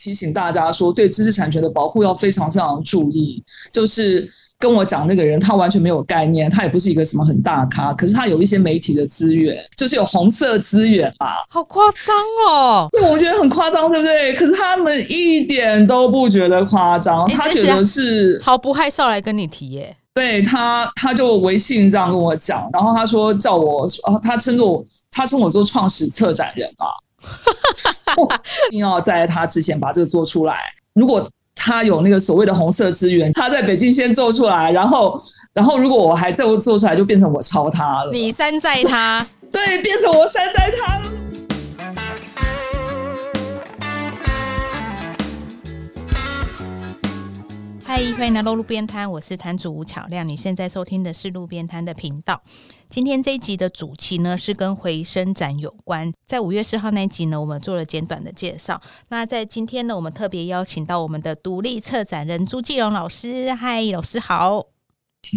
提醒大家说，对知识产权的保护要非常非常注意。就是跟我讲那个人，他完全没有概念，他也不是一个什么很大咖，可是他有一些媒体的资源，就是有红色资源吧。好夸张哦！我觉得很夸张，对不对？可是他们一点都不觉得夸张，他觉得是毫不害臊来跟你提耶。对他，他就微信这样跟我讲，然后他说叫我，他称作我，他称我做创始策展人啊。一定要在他之前把这个做出来。如果他有那个所谓的红色资源，他在北京先做出来，然后，然后如果我还再做出来，就变成我抄他了。你山寨他，对，变成我山寨他了。嗨，欢迎来到路边摊，我是摊主吴巧亮。你现在收听的是路边摊的频道。今天这一集的主题呢是跟回声展有关。在五月四号那一集呢，我们做了简短的介绍。那在今天呢，我们特别邀请到我们的独立策展人朱继荣老师。嗨，老师好！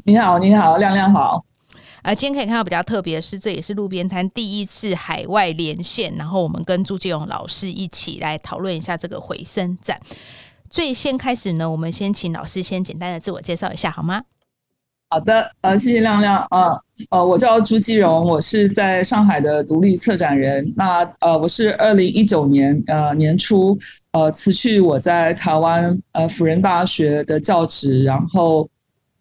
你好，你好，亮亮好。呃，今天可以看到比较特别的是，这也是路边摊第一次海外连线，然后我们跟朱继荣老师一起来讨论一下这个回声展。最先开始呢，我们先请老师先简单的自我介绍一下，好吗？好的，呃，谢谢亮亮啊，呃，我叫朱基荣，我是在上海的独立策展人。那呃，我是二零一九年呃年初呃辞去我在台湾呃辅仁大学的教职，然后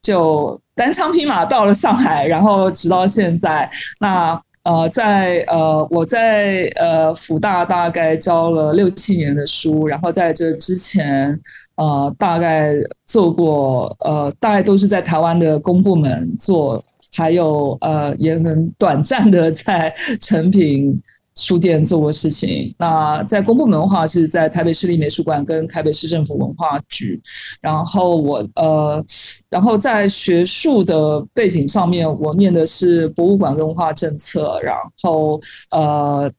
就单枪匹马到了上海，然后直到现在那。呃，在呃，我在呃福大大概教了六七年的书，然后在这之前，呃，大概做过呃，大概都是在台湾的公部门做，还有呃，也很短暂的在成品。书店做过事情，那在公部门的话是在台北市立美术馆跟台北市政府文化局，然后我呃，然后在学术的背景上面，我念的是博物馆跟文化政策，然后呃，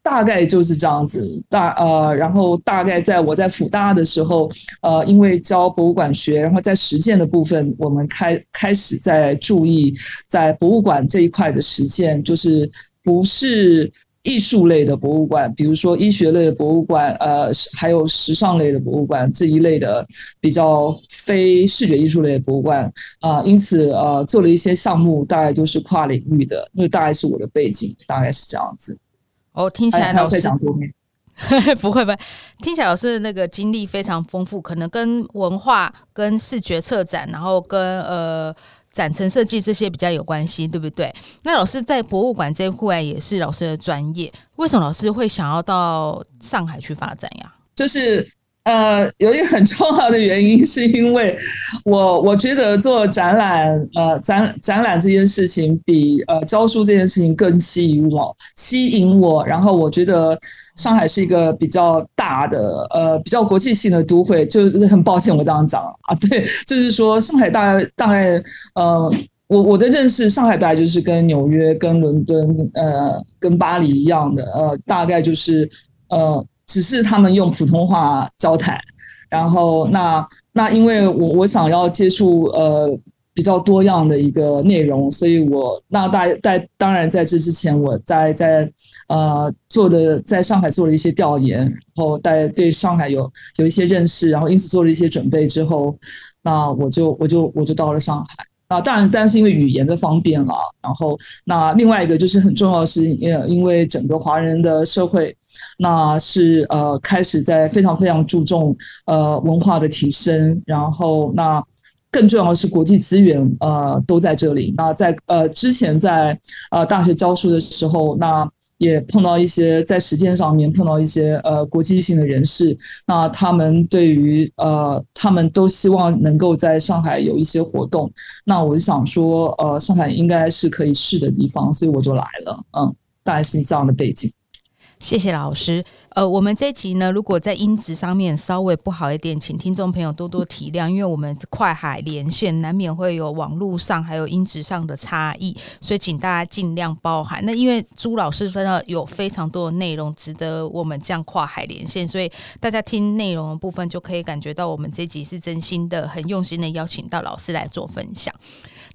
大概就是这样子，大呃，然后大概在我在辅大的时候，呃，因为教博物馆学，然后在实践的部分，我们开开始在注意在博物馆这一块的实践，就是不是。艺术类的博物馆，比如说医学类的博物馆，呃，还有时尚类的博物馆这一类的比较非视觉艺术类的博物馆啊，因此呃，做了一些项目，大概都是跨领域的，那大概是我的背景，大概是这样子。哦，听起来老师常多面，不会不会，听起来老师那个经历非常丰富，可能跟文化、跟视觉策展，然后跟呃。展陈设计这些比较有关系，对不对？那老师在博物馆这一块也是老师的专业，为什么老师会想要到上海去发展呀？就是。呃，有一个很重要的原因，是因为我 我觉得做展览，呃，展展览这件事情比呃教书这件事情更吸引我，吸引我。然后我觉得上海是一个比较大的，呃，比较国际性的都会。就是很抱歉我这样讲啊，对，就是说上海大概大概，呃，我我的认识，上海大概就是跟纽约、跟伦敦、呃，跟巴黎一样的，呃，大概就是呃。只是他们用普通话交谈，然后那那因为我我想要接触呃比较多样的一个内容，所以我那大在当然在这之前我在在呃做的在上海做了一些调研，然后在对上海有有一些认识，然后因此做了一些准备之后，那我就我就我就到了上海。啊，当然，但是因为语言的方便了，然后那另外一个就是很重要的是，因因为整个华人的社会，那是呃开始在非常非常注重呃文化的提升，然后那更重要的是国际资源呃都在这里。那在呃之前在呃大学教书的时候，那。也碰到一些在实践上面碰到一些呃国际性的人士，那他们对于呃他们都希望能够在上海有一些活动，那我就想说呃上海应该是可以试的地方，所以我就来了，嗯，大概是这样的背景。谢谢老师。呃，我们这集呢，如果在音质上面稍微不好一点，请听众朋友多多体谅，因为我们快海连线，难免会有网络上还有音质上的差异，所以请大家尽量包涵。那因为朱老师分了有非常多的内容值得我们这样跨海连线，所以大家听内容的部分就可以感觉到我们这集是真心的、很用心的邀请到老师来做分享。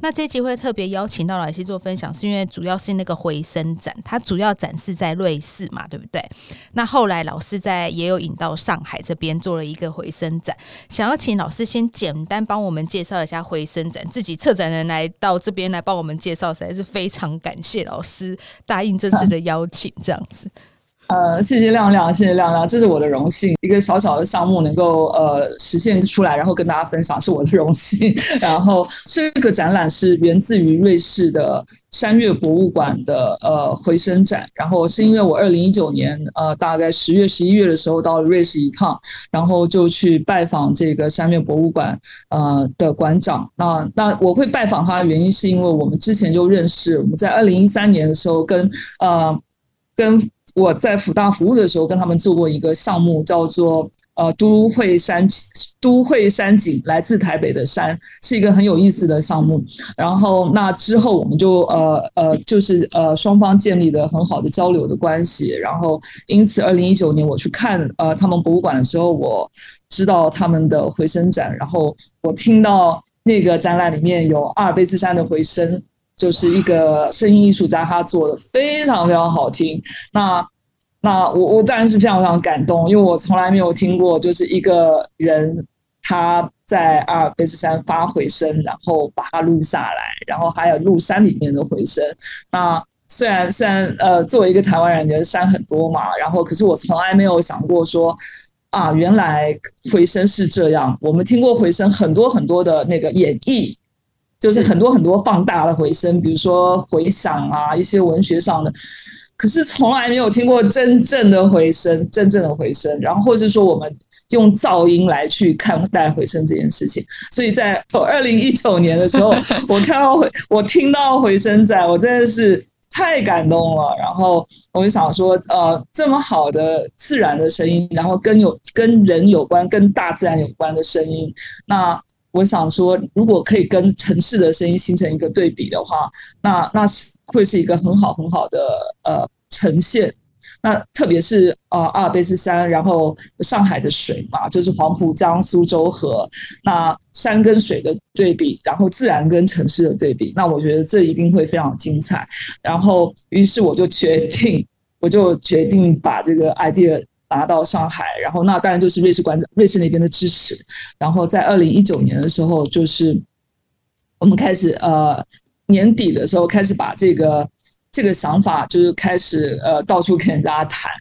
那这集会特别邀请到老师做分享，是因为主要是那个回声展，它主要展示在瑞士嘛，对不对？那后来在老师在也有引到上海这边做了一个回声展，想要请老师先简单帮我们介绍一下回声展，自己策展人来到这边来帮我们介绍，实在是非常感谢老师答应这次的邀请，这样子。呃，谢谢亮亮，谢谢亮亮，这是我的荣幸。一个小小的项目能够呃实现出来，然后跟大家分享，是我的荣幸。然后这个展览是源自于瑞士的山岳博物馆的呃回声展。然后是因为我二零一九年呃大概十月十一月的时候到了瑞士一趟，然后就去拜访这个山岳博物馆呃的馆长。那那我会拜访他的原因是因为我们之前就认识，我们在二零一三年的时候跟呃跟。我在福大服务的时候，跟他们做过一个项目，叫做呃都会山都会山景，来自台北的山，是一个很有意思的项目。然后那之后，我们就呃呃就是呃双方建立了很好的交流的关系。然后因此，二零一九年我去看呃他们博物馆的时候，我知道他们的回声展，然后我听到那个展览里面有阿尔卑斯山的回声。就是一个声音艺术家，他做的非常非常好听。那那我我当然是非常非常感动，因为我从来没有听过，就是一个人他在阿尔卑斯山发回声，然后把它录下来，然后还有录山里面的回声。那虽然虽然呃，作为一个台湾人，觉得山很多嘛，然后可是我从来没有想过说啊，原来回声是这样。我们听过回声很多很多的那个演绎。就是很多很多放大的回声，比如说回响啊，一些文学上的，可是从来没有听过真正的回声，真正的回声。然后或是说我们用噪音来去看待回声这件事情。所以在二零一九年的时候，我看到回，我听到回声在，我真的是太感动了。然后我就想说，呃，这么好的自然的声音，然后跟有跟人有关、跟大自然有关的声音，那。我想说，如果可以跟城市的声音形成一个对比的话，那那是会是一个很好很好的呃呈现。那特别是啊阿尔卑斯山，然后上海的水嘛，就是黄浦江、苏州河，那山跟水的对比，然后自然跟城市的对比，那我觉得这一定会非常精彩。然后，于是我就决定，我就决定把这个 idea。拿到上海，然后那当然就是瑞士馆长、瑞士那边的支持。然后在二零一九年的时候，就是我们开始呃年底的时候开始把这个这个想法就是开始呃到处跟人家谈。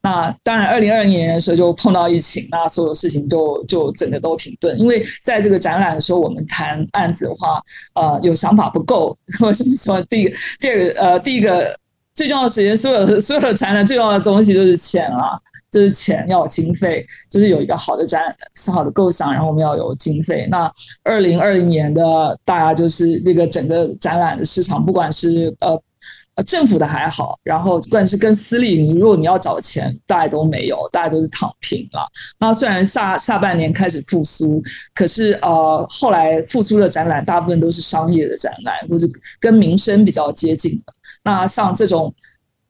那当然，二零二零年的时候就碰到疫情，那所有事情都就整个都停顿。因为在这个展览的时候，我们谈案子的话，呃，有想法不够，或什么什么。第一个，第二个，呃，第一个最重要的时间，所有所有的展览最重要的东西就是钱啊。就是钱要有经费，就是有一个好的展，好的构想，然后我们要有经费。那二零二零年的大家就是这个整个展览的市场，不管是呃呃政府的还好，然后不管是跟私立，你如果你要找钱，大家都没有，大家都是躺平了。那虽然下下半年开始复苏，可是呃后来复苏的展览大部分都是商业的展览，或是跟民生比较接近的。那像这种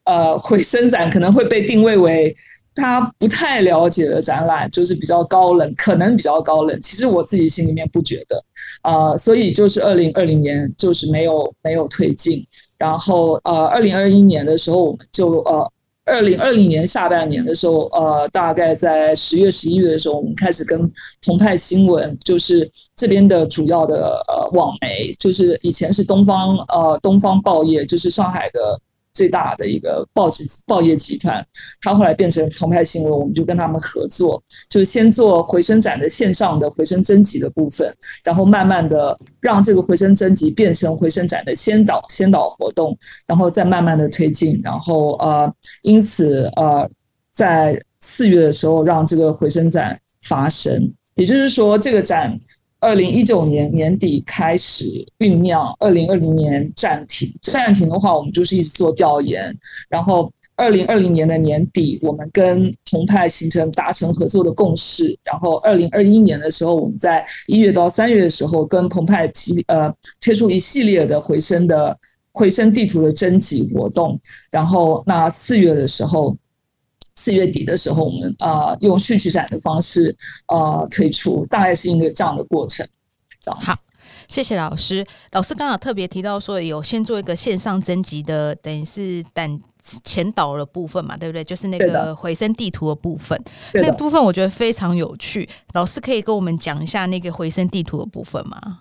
呃回 声展可能会被定位为。他不太了解的展览就是比较高冷，可能比较高冷。其实我自己心里面不觉得，呃，所以就是二零二零年就是没有没有推进。然后呃，二零二一年的时候，我们就呃，二零二零年下半年的时候，呃，大概在十月十一月的时候，我们开始跟澎湃新闻，就是这边的主要的呃网媒，就是以前是东方呃东方报业，就是上海的。最大的一个报纸报业集团，他后来变成澎湃新闻，我们就跟他们合作，就是先做回声展的线上的回声征集的部分，然后慢慢的让这个回声征集变成回声展的先导先导活动，然后再慢慢的推进，然后呃，因此呃，在四月的时候让这个回声展发生，也就是说这个展。二零一九年年底开始酝酿，二零二零年暂停。暂停的话，我们就是一直做调研。然后二零二零年的年底，我们跟澎湃形成达成合作的共识。然后二零二一年的时候，我们在一月到三月的时候，跟澎湃提呃推出一系列的回声的回声地图的征集活动。然后那四月的时候。四月底的时候，我们啊用序曲展的方式啊推出，大概是一个这样的过程。好，谢谢老师。老师刚好特别提到说，有先做一个线上征集的，等于是胆前导的部分嘛，对不对？就是那个回声地图的部分，那个部分我觉得非常有趣。老师可以跟我们讲一下那个回声地图的部分吗？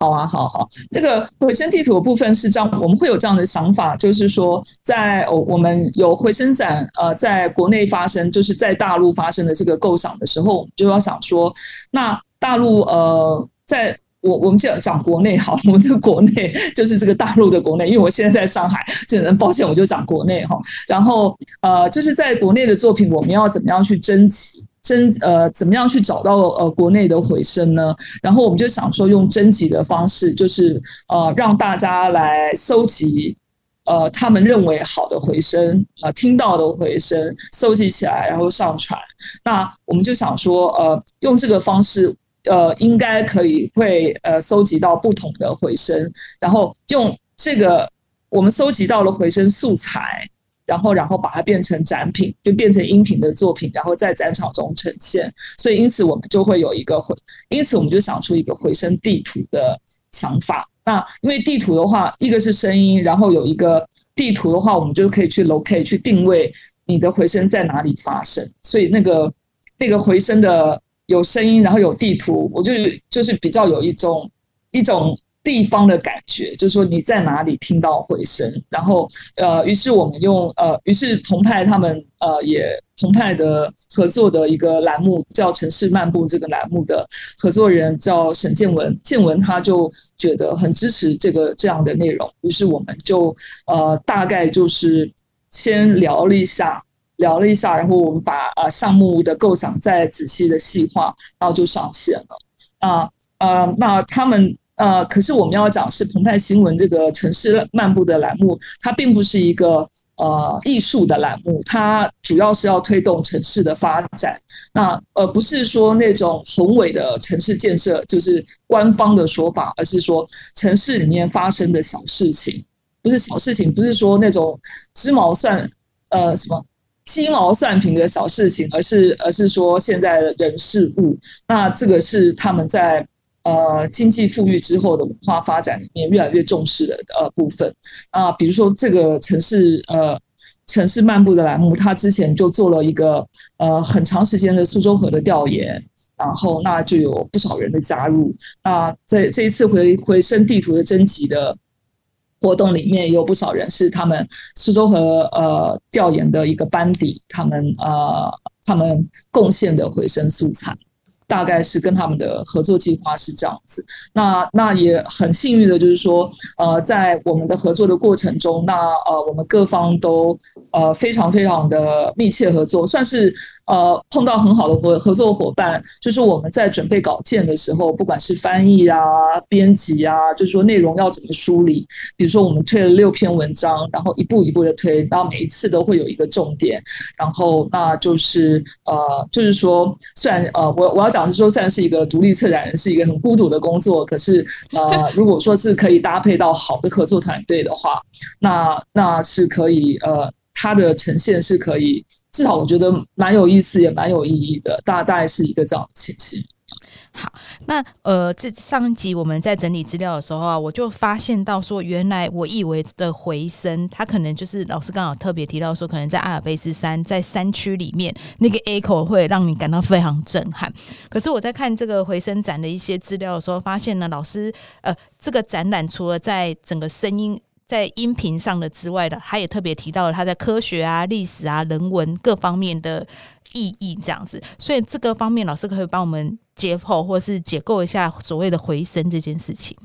好啊，好好。那个回声地图的部分是这样，我们会有这样的想法，就是说，在哦我们有回声展呃，在国内发生，就是在大陆发生的这个构想的时候，我们就要想说，那大陆呃，在我我们就讲国内好，我们这个国内就是这个大陆的国内，因为我现在在上海，只能抱歉，我就讲国内哈。然后呃，就是在国内的作品，我们要怎么样去征集？征呃，怎么样去找到呃国内的回声呢？然后我们就想说，用征集的方式，就是呃让大家来搜集呃他们认为好的回声，呃听到的回声，搜集起来，然后上传。那我们就想说，呃，用这个方式，呃，应该可以会呃搜集到不同的回声，然后用这个我们搜集到了回声素材。然后，然后把它变成展品，就变成音频的作品，然后在展场中呈现。所以，因此我们就会有一个回，因此我们就想出一个回声地图的想法。那因为地图的话，一个是声音，然后有一个地图的话，我们就可以去 locate 去定位你的回声在哪里发生。所以，那个那个回声的有声音，然后有地图，我就就是比较有一种一种。地方的感觉，就是说你在哪里听到回声，然后呃，于是我们用呃，于是澎湃他们呃也澎湃的合作的一个栏目叫《城市漫步》，这个栏目的合作人叫沈建文，建文他就觉得很支持这个这样的内容，于是我们就呃大概就是先聊了一下，聊了一下，然后我们把呃项目的构想再仔细的细化，然后就上线了啊呃，那他们。呃，可是我们要讲是澎湃新闻这个城市漫步的栏目，它并不是一个呃艺术的栏目，它主要是要推动城市的发展。那呃不是说那种宏伟的城市建设，就是官方的说法，而是说城市里面发生的小事情，不是小事情，不是说那种鸡毛蒜呃什么鸡毛蒜皮的小事情，而是而是说现在的人事物。那这个是他们在。呃，经济富裕之后的文化发展里面越来越重视的呃部分啊，比如说这个城市呃城市漫步的栏目，它之前就做了一个呃很长时间的苏州河的调研，然后那就有不少人的加入那，在这一次回回声地图的征集的活动里面，也有不少人是他们苏州河呃调研的一个班底，他们呃他们贡献的回声素材。大概是跟他们的合作计划是这样子，那那也很幸运的，就是说，呃，在我们的合作的过程中，那呃，我们各方都呃非常非常的密切合作，算是。呃，碰到很好的合合作伙伴，就是我们在准备稿件的时候，不管是翻译啊、编辑啊，就是说内容要怎么梳理。比如说，我们推了六篇文章，然后一步一步的推，然后每一次都会有一个重点。然后，那就是呃，就是说，虽然呃，我我要讲是说，虽然是一个独立策展人，是一个很孤独的工作，可是呃，如果说是可以搭配到好的合作团队的话，那那是可以呃，它的呈现是可以。至少我觉得蛮有意思，也蛮有意义的。大大概是一个这样的情形。好，那呃，这上一集我们在整理资料的时候啊，我就发现到说，原来我以为的回声，它可能就是老师刚好特别提到说，可能在阿尔卑斯山在山区里面那个 echo 会让你感到非常震撼。可是我在看这个回声展的一些资料的时候，发现呢，老师呃，这个展览除了在整个声音。在音频上的之外的，他也特别提到了他在科学啊、历史啊、人文各方面的意义，这样子。所以这个方面，老师可以帮我们解剖或是解构一下所谓的回声这件事情。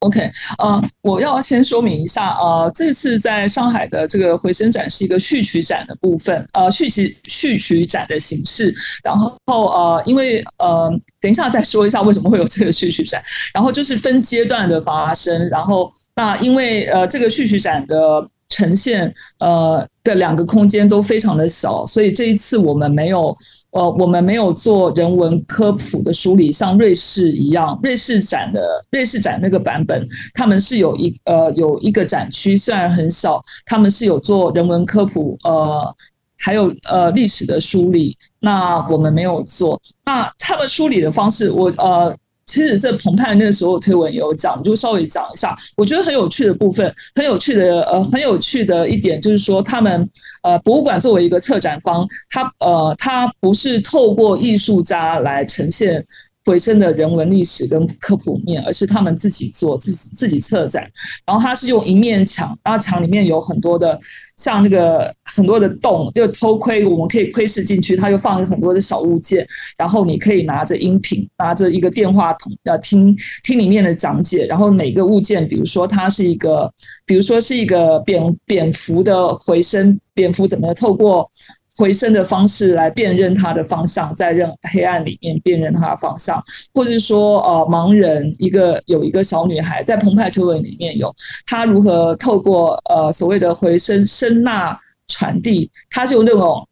OK，呃，我要先说明一下，呃，这次在上海的这个回声展是一个序曲展的部分，呃，序曲序曲展的形式。然后呃，因为呃，等一下再说一下为什么会有这个序曲展。然后就是分阶段的发生，然后。那因为呃，这个序曲展的呈现呃的两个空间都非常的小，所以这一次我们没有呃，我们没有做人文科普的梳理，像瑞士一样，瑞士展的瑞士展那个版本，他们是有一呃有一个展区，虽然很小，他们是有做人文科普呃，还有呃历史的梳理，那我们没有做。那他们梳理的方式，我呃。其实这澎湃那个时候推文也有讲，就稍微讲一下。我觉得很有趣的部分，很有趣的呃，很有趣的一点就是说，他们呃博物馆作为一个策展方，他呃他不是透过艺术家来呈现。回声的人文历史跟科普面，而是他们自己做自己自己策展，然后他是用一面墙，然后墙里面有很多的像那个很多的洞，就偷窥我们可以窥视进去，他又放了很多的小物件，然后你可以拿着音频，拿着一个电话筒，要听听里面的讲解，然后每个物件，比如说它是一个，比如说是一个蝙蝙蝠的回声，蝙蝠怎么透过。回声的方式来辨认它的方向，在任黑暗里面辨认它的方向，或者是说，呃，盲人一个有一个小女孩在澎湃图文里面有她如何透过呃所谓的回声声呐传递，她就那种，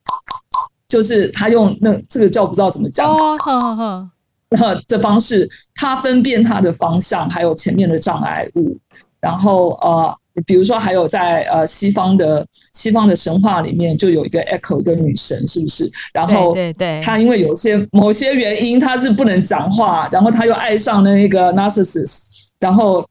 就是她用那这个叫不知道怎么讲哦，好好好，的方式，她分辨她的方向，还有前面的障碍物，然后呃。比如说，还有在呃西方的西方的神话里面，就有一个 Echo 一个女神，是不是？然后对对，她因为有些某些原因，她是不能讲话，然后她又爱上了那个 Narcissus，然后。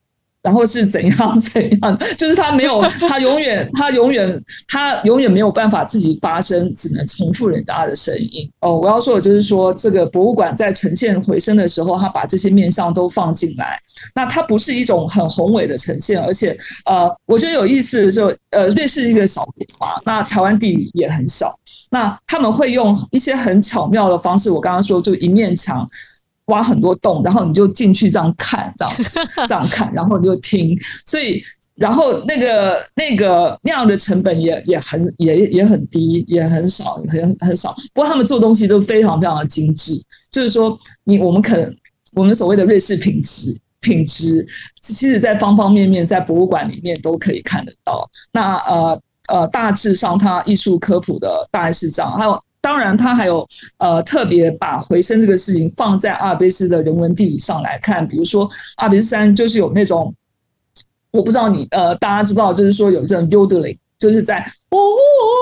然后是怎样怎样？就是他没有，他永远，他永远，他永远没有办法自己发声，只能重复人家的声音。哦，我要说的就是说，这个博物馆在呈现回声的时候，他把这些面相都放进来。那它不是一种很宏伟的呈现，而且，呃，我觉得有意思的是，呃，瑞士一个小国嘛，那台湾地理也很小，那他们会用一些很巧妙的方式。我刚刚说，就一面墙。挖很多洞，然后你就进去这样看，这样这样看，然后你就听。所以，然后那个那个那样的成本也也很也也很低，也很少，很很少。不过他们做东西都非常非常的精致，就是说，你我们可能我们所谓的瑞士品质品质，其实在方方面面在博物馆里面都可以看得到。那呃呃，大致上它艺术科普的大概是这样，还有。当然，他还有呃特别把回声这个事情放在阿尔卑斯的人文地理上来看，比如说阿尔卑斯山就是有那种，我不知道你呃大家知不知道，就是说有这种 u d e l i n g 就是在哦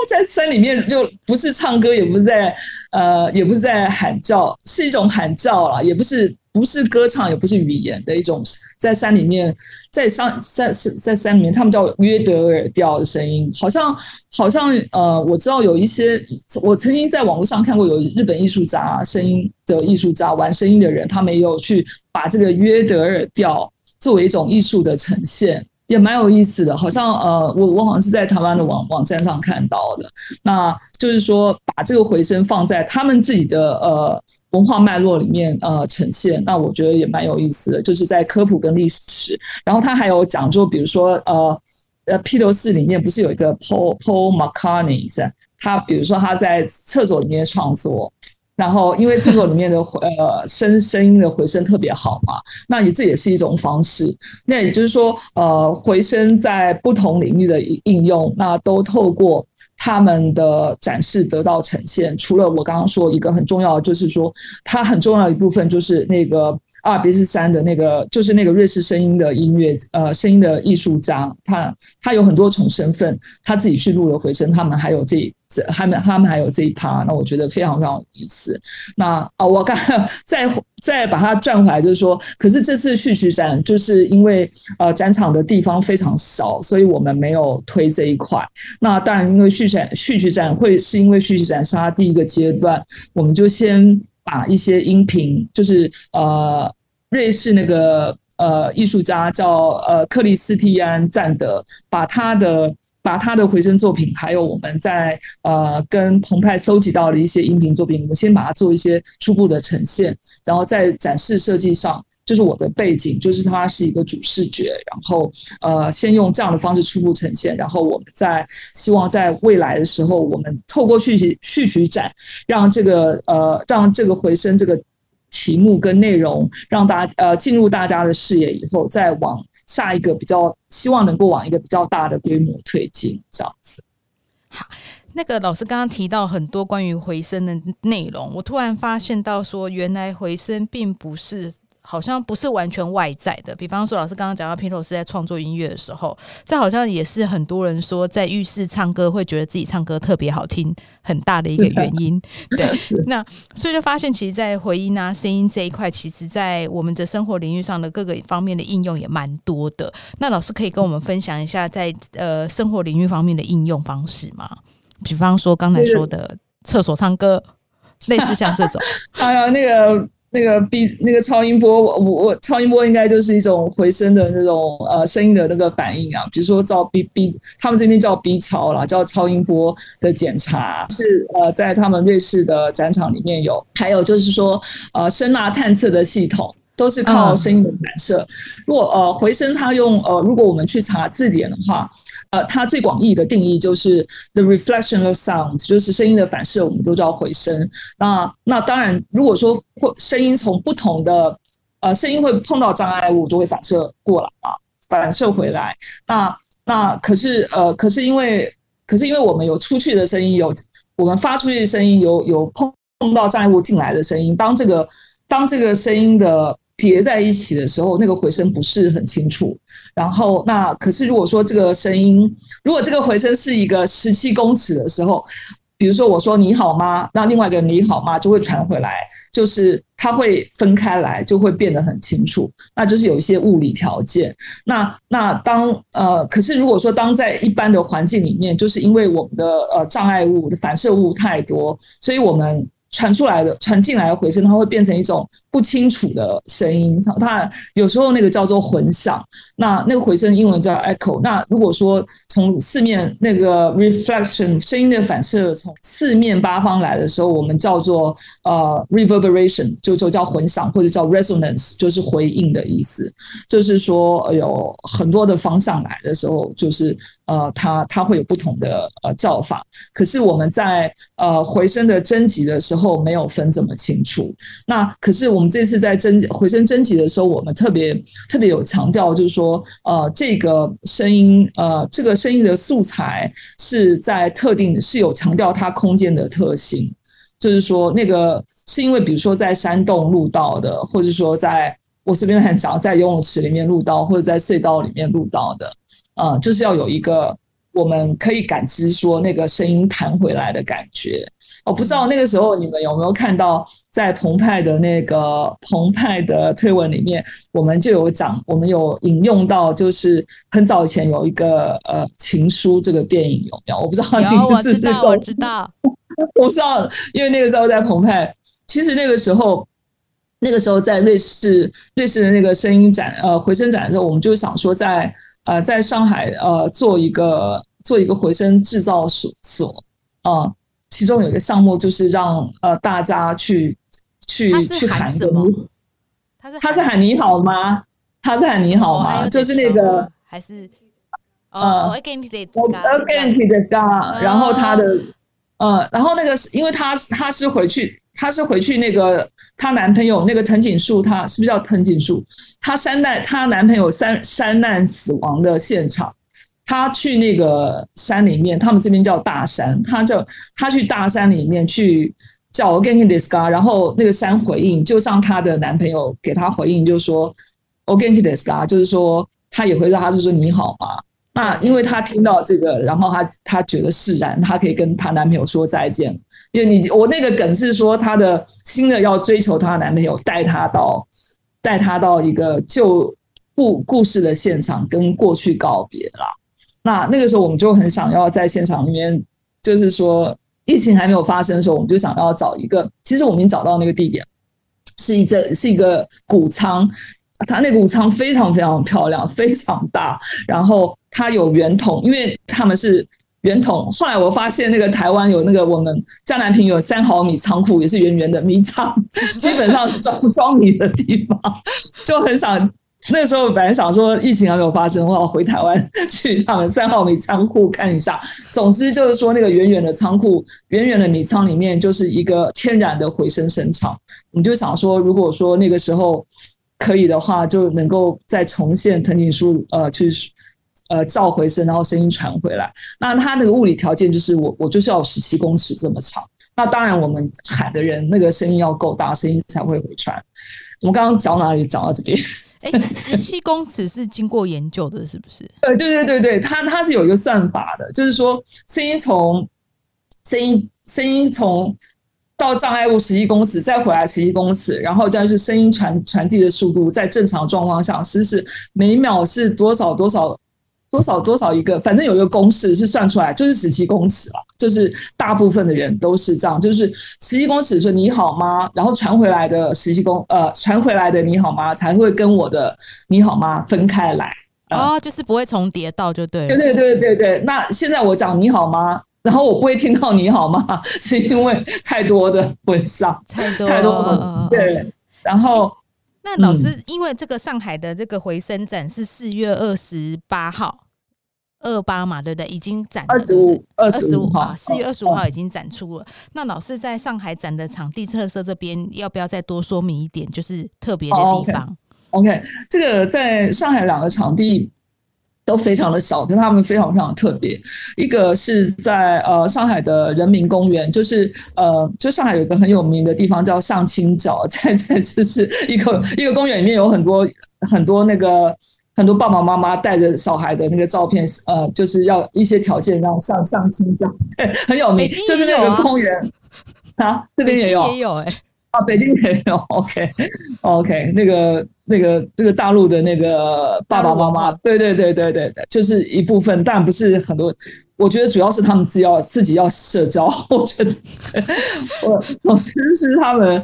在山里面就不是唱歌，也不是在呃也不是在喊叫，是一种喊叫了，也不是。不是歌唱，也不是语言的一种，在山里面，在山在在山里面，他们叫约德尔调的声音，好像好像呃，我知道有一些，我曾经在网络上看过有日本艺术家，声音的艺术家玩声音的人，他们也有去把这个约德尔调作为一种艺术的呈现。也蛮有意思的，好像呃，我我好像是在台湾的网网站上看到的。那就是说，把这个回声放在他们自己的呃文化脉络里面呃呈现，那我觉得也蛮有意思的。就是在科普跟历史，然后他还有讲，就比如说呃呃披头士里面不是有一个 Paul Paul McCartney 是？他比如说他在厕所里面创作。然后，因为厕所里面的呃声声音的回声特别好嘛，那也这也是一种方式。那也就是说，呃，回声在不同领域的应用，那都透过他们的展示得到呈现。除了我刚刚说一个很重要的，就是说它很重要一部分就是那个阿尔卑斯山的那个，就是那个瑞士声音的音乐呃声音的艺术家，他他有很多重身份，他自己去录了回声，他们还有这。这他们他们还有这一趴，那我觉得非常非常有意思。那啊，我刚 再再把它转回来，就是说，可是这次续续展就是因为呃展场的地方非常少，所以我们没有推这一块。那当然，因为续展续续展会是因为续续展是它第一个阶段，我们就先把一些音频，就是呃瑞士那个呃艺术家叫呃克里斯蒂安赞德，把他的。把他的回声作品，还有我们在呃跟澎湃搜集到的一些音频作品，我们先把它做一些初步的呈现，然后在展示设计上，就是我的背景，就是它是一个主视觉，然后呃先用这样的方式初步呈现，然后我们在希望在未来的时候，我们透过续续续续展，让这个呃让这个回声这个题目跟内容让大家呃进入大家的视野以后，再往。下一个比较希望能够往一个比较大的规模推进，这样子。好，那个老师刚刚提到很多关于回声的内容，我突然发现到说，原来回声并不是好像不是完全外在的。比方说，老师刚刚讲到 p i n o 是在创作音乐的时候，这好像也是很多人说在浴室唱歌会觉得自己唱歌特别好听，很大的一个原因。对，那所以就发现，其实，在回音啊、声音这一块，其实在我们的生活领域上的各个方面的应用也蛮多的。那老师可以跟我们分享一下，在呃生活领域方面的应用方式吗？比方说刚才说的厕所唱歌。类似像这种，还 有，那个那个 B 那个超音波，我我超音波应该就是一种回声的那种呃声音的那个反应啊，比如说照 B B，他们这边叫 B 超啦，叫超音波的检查，是呃在他们瑞士的展场里面有，还有就是说呃声呐探测的系统。都是靠声音的反射。如果呃回声，它用呃，如果我们去查字典的话，呃，它最广义的定义就是 the reflection of sound，就是声音的反射，我们都叫回声。那那当然，如果说会声音从不同的呃声音会碰到障碍物，就会反射过来啊，反射回来。那那可是呃，可是因为可是因为我们有出去的声音，有我们发出去的声音，有有碰碰到障碍物进来的声音。当这个当这个声音的叠在一起的时候，那个回声不是很清楚。然后，那可是如果说这个声音，如果这个回声是一个十七公尺的时候，比如说我说你好吗，那另外一个你好吗就会传回来，就是它会分开来，就会变得很清楚。那就是有一些物理条件。那那当呃，可是如果说当在一般的环境里面，就是因为我们的呃障碍物的反射物太多，所以我们。传出来的、传进来的回声，它会变成一种不清楚的声音。它有时候那个叫做混响，那那个回声英文叫 echo。那如果说从四面那个 reflection 声音的反射从四面八方来的时候，我们叫做呃 reverberation，就就叫混响或者叫 resonance，就是回应的意思。就是说有很多的方向来的时候，就是呃它它会有不同的呃叫法。可是我们在呃回声的征集的时候，后没有分这么清楚，那可是我们这次在征集回声征集的时候，我们特别特别有强调，就是说，呃，这个声音，呃，这个声音的素材是在特定是有强调它空间的特性，就是说，那个是因为比如说在山洞录到的，或者说在我随便很讲，在游泳池里面录到，或者在隧道里面录到的，呃，就是要有一个我们可以感知说那个声音弹回来的感觉。我不知道那个时候你们有没有看到，在澎湃的那个澎湃的推文里面，我们就有讲，我们有引用到，就是很早以前有一个呃《情书》这个电影有没有？我不知道有，我知道，我知道，我知道，因为那个时候在澎湃，其实那个时候，那个时候在瑞士，瑞士的那个声音展，呃，回声展的时候，我们就想说，在呃，在上海呃，做一个做一个回声制造所所啊。其中有一个项目就是让呃大家去去去喊什么？他是他是喊你好吗？他是喊你好吗？就是那个还是呃，again to the sky，然后他的呃，然后那个因为他他是回去，他是回去那个她男朋友那个藤井树，他是不是叫藤井树？她山难，她男朋友山山难死亡的现场。他去那个山里面，他们这边叫大山，他就他去大山里面去叫 “Ogenki deska”，然后那个山回应，就像她的男朋友给她回应，就说 “Ogenki deska”，就是说他也回答，他就说你好吗？那因为他听到这个，然后他他觉得释然，他可以跟她男朋友说再见。因为你我那个梗是说，她的新的要追求她的男朋友，带她到带她到一个旧故故事的现场，跟过去告别了。那那个时候，我们就很想要在现场里面，就是说疫情还没有发生的时候，我们就想要找一个。其实我们已经找到那个地点，是一个是一个谷仓，它那个谷仓非常非常漂亮，非常大。然后它有圆筒，因为他们是圆筒。后来我发现那个台湾有那个我们江南平有三毫米仓库，也是圆圆的米仓，基本上是装装米的地方，就很想。那时候本来想说疫情还没有发生，我要回台湾 去他们三号米仓库看一下。总之就是说，那个远远的仓库、远远的米仓里面就是一个天然的回声声场。我们就想说，如果说那个时候可以的话，就能够再重现藤井树呃去呃召回声，然后声音传回来。那它那个物理条件就是我我就是要十七公尺这么长。那当然，我们喊的人那个声音要够大，声音才会回传。我们刚刚讲哪里？讲到这边。哎，十七公尺是经过研究的，是不是？对对对对对，它它是有一个算法的，就是说声音从声音声音从到障碍物十七公尺，再回来十七公尺，然后但是声音传传递的速度在正常状况下，是是每秒是多少多少。多少多少一个，反正有一个公式是算出来，就是十七公尺了。就是大部分的人都是这样，就是十七公尺说你好吗？然后传回来的十七公呃传回来的你好吗才会跟我的你好吗分开来。哦，就是不会重叠到就对。对对对对对。那现在我讲你好吗？然后我不会听到你好吗？是因为太多的混上，太多太多对。然后。那老师，因为这个上海的这个回声展是四月二十八号，二八嘛，对不对？已经展二十五，二十五号，四月二十五号已经展出了。那老师在上海展的场地特色这边，要不要再多说明一点？就是特别的地方。OK，这个在上海两个场地。都非常的小，跟他们非常非常特别。一个是在呃上海的人民公园，就是呃就上海有一个很有名的地方叫上清角，在在就是一个一个公园里面有很多很多那个很多爸爸妈妈带着小孩的那个照片，呃就是要一些条件让上上清角，对，很有名，就是那个公园啊，这边也有也有哎。啊，北京也有，OK，OK，那个、那个、这个大陆的那个爸爸妈妈，对对对对对对，就是一部分，但不是很多。我觉得主要是他们自己要自己要社交，我觉得，我我其实是他们，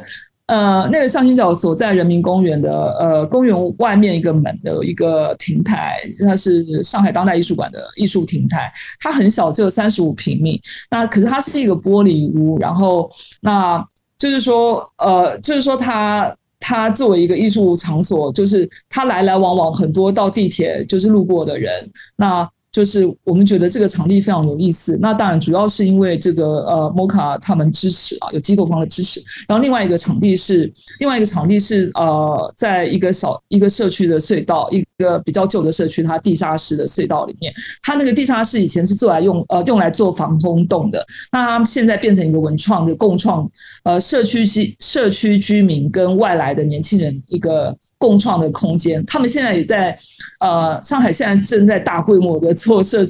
呃，那个上清角所在人民公园的呃公园外面一个门的一个亭台，它是上海当代艺术馆的艺术亭台，它很小，只有三十五平米，那可是它是一个玻璃屋，然后那。就是说，呃，就是说，他他作为一个艺术场所，就是他来来往往很多到地铁就是路过的人，那。就是我们觉得这个场地非常有意思，那当然主要是因为这个呃摩卡他们支持啊，有机构方的支持。然后另外一个场地是另外一个场地是呃，在一个小一个社区的隧道，一个比较旧的社区，它地下室的隧道里面，它那个地下室以前是做来用呃用来做防空洞的，那它现在变成一个文创的共创，呃社区居社区居民跟外来的年轻人一个。共创的空间，他们现在也在，呃，上海现在正在大规模的做社，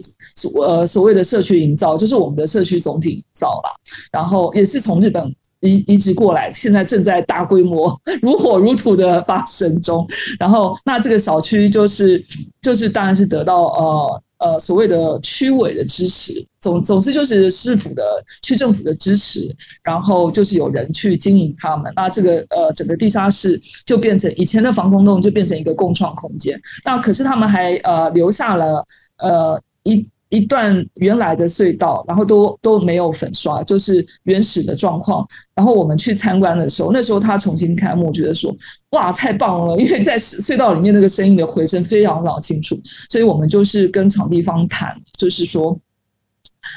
呃，所谓的社区营造，就是我们的社区总体营造了。然后也是从日本移移植过来，现在正在大规模 如火如荼的发生中。然后，那这个小区就是就是当然是得到呃。呃，所谓的区委的支持，总总之就是市府的区政府的支持，然后就是有人去经营他们，那这个呃整个地下室就变成以前的防空洞，就变成一个共创空间。那可是他们还呃留下了呃一。一段原来的隧道，然后都都没有粉刷，就是原始的状况。然后我们去参观的时候，那时候他重新开幕，觉得说哇太棒了，因为在隧道里面那个声音的回声非常非常清楚。所以我们就是跟场地方谈，就是说，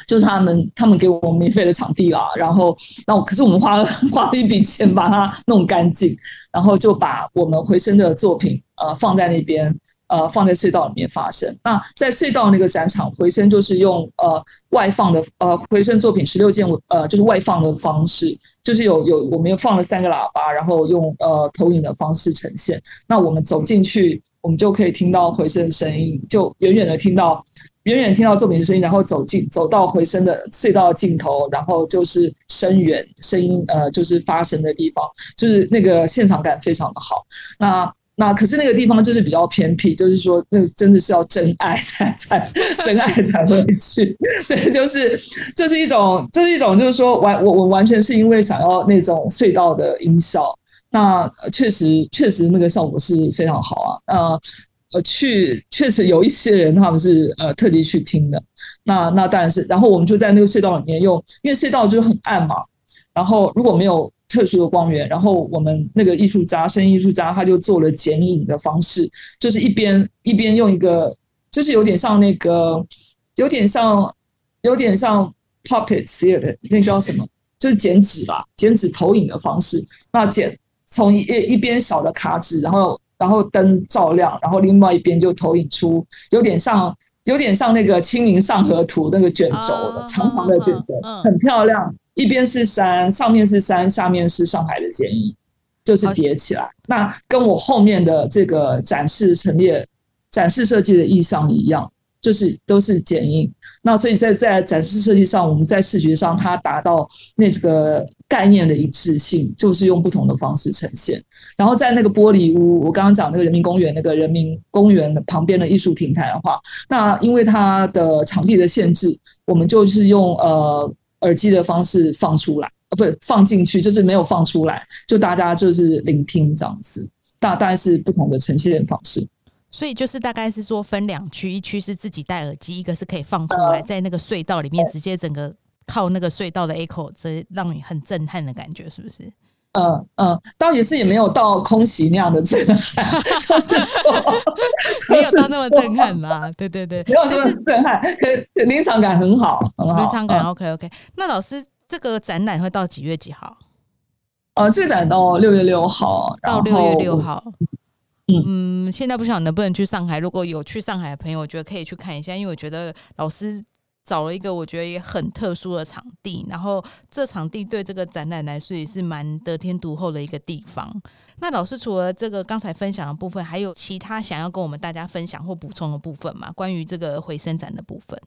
就是他们他们给我们免费的场地啦。然后，那可是我们花了花了一笔钱把它弄干净，然后就把我们回声的作品呃放在那边。呃，放在隧道里面发生。那在隧道那个展场回声，就是用呃外放的呃回声作品十六件呃就是外放的方式，就是有有我们又放了三个喇叭，然后用呃投影的方式呈现。那我们走进去，我们就可以听到回声的声音，就远远的听到远远听到作品的声音，然后走进走到回声的隧道尽头，然后就是声源声音呃就是发声的地方，就是那个现场感非常的好。那那可是那个地方就是比较偏僻，就是说那真的是要真爱才 才真爱才会去。对，就是就是一种就是一种就是说完我我完全是因为想要那种隧道的音效，那确实确实那个效果是非常好啊。呃呃，去确实有一些人他们是呃特地去听的。那那当然是，然后我们就在那个隧道里面用，因为隧道就是很暗嘛，然后如果没有。特殊的光源，然后我们那个艺术家，声音艺术家，他就做了剪影的方式，就是一边一边用一个，就是有点像那个，有点像，有点像 puppet theater，那叫什么？就是剪纸吧，剪纸投影的方式。那剪从一一边小的卡纸，然后然后灯照亮，然后另外一边就投影出，有点像有点像那个《清明上河图》那个卷轴的长长的卷轴，很漂亮。一边是山，上面是山，下面是上海的剪影，就是叠起来。那跟我后面的这个展示陈列、展示设计的意象一样，就是都是剪影。那所以在在展示设计上，我们在视觉上它达到那个概念的一致性，就是用不同的方式呈现。然后在那个玻璃屋，我刚刚讲那个人民公园那个人民公园旁边的艺术平台的话，那因为它的场地的限制，我们就是用呃。耳机的方式放出来，呃，不是放进去，就是没有放出来，就大家就是聆听这样子，大大概是不同的呈现方式。所以就是大概是说分两区，一区是自己戴耳机，一个是可以放出来，在那个隧道里面直接整个靠那个隧道的 echo，这让你很震撼的感觉，是不是？嗯嗯，倒也是也没有到空袭那样的震撼，就是说 没有到那么震撼啦。对对对，没有这么震撼，临场感很好，很好。临场感 OK OK。那老师，这个展览会到几月几号？呃，这个展到六月六号，到六月六号。嗯嗯，现在不晓得能不能去上海。如果有去上海的朋友，我觉得可以去看一下，因为我觉得老师。找了一个我觉得也很特殊的场地，然后这场地对这个展览来说也是蛮得天独厚的一个地方。那老师除了这个刚才分享的部分，还有其他想要跟我们大家分享或补充的部分吗？关于这个回声展的部分？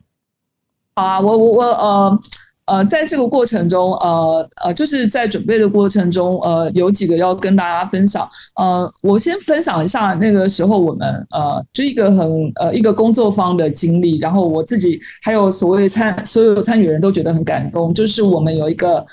好啊，我我我呃。呃，在这个过程中，呃呃，就是在准备的过程中，呃，有几个要跟大家分享。呃，我先分享一下那个时候我们呃，就一个很呃一个工作方的经历，然后我自己还有所谓参所有参与人都觉得很感动。就是我们有一个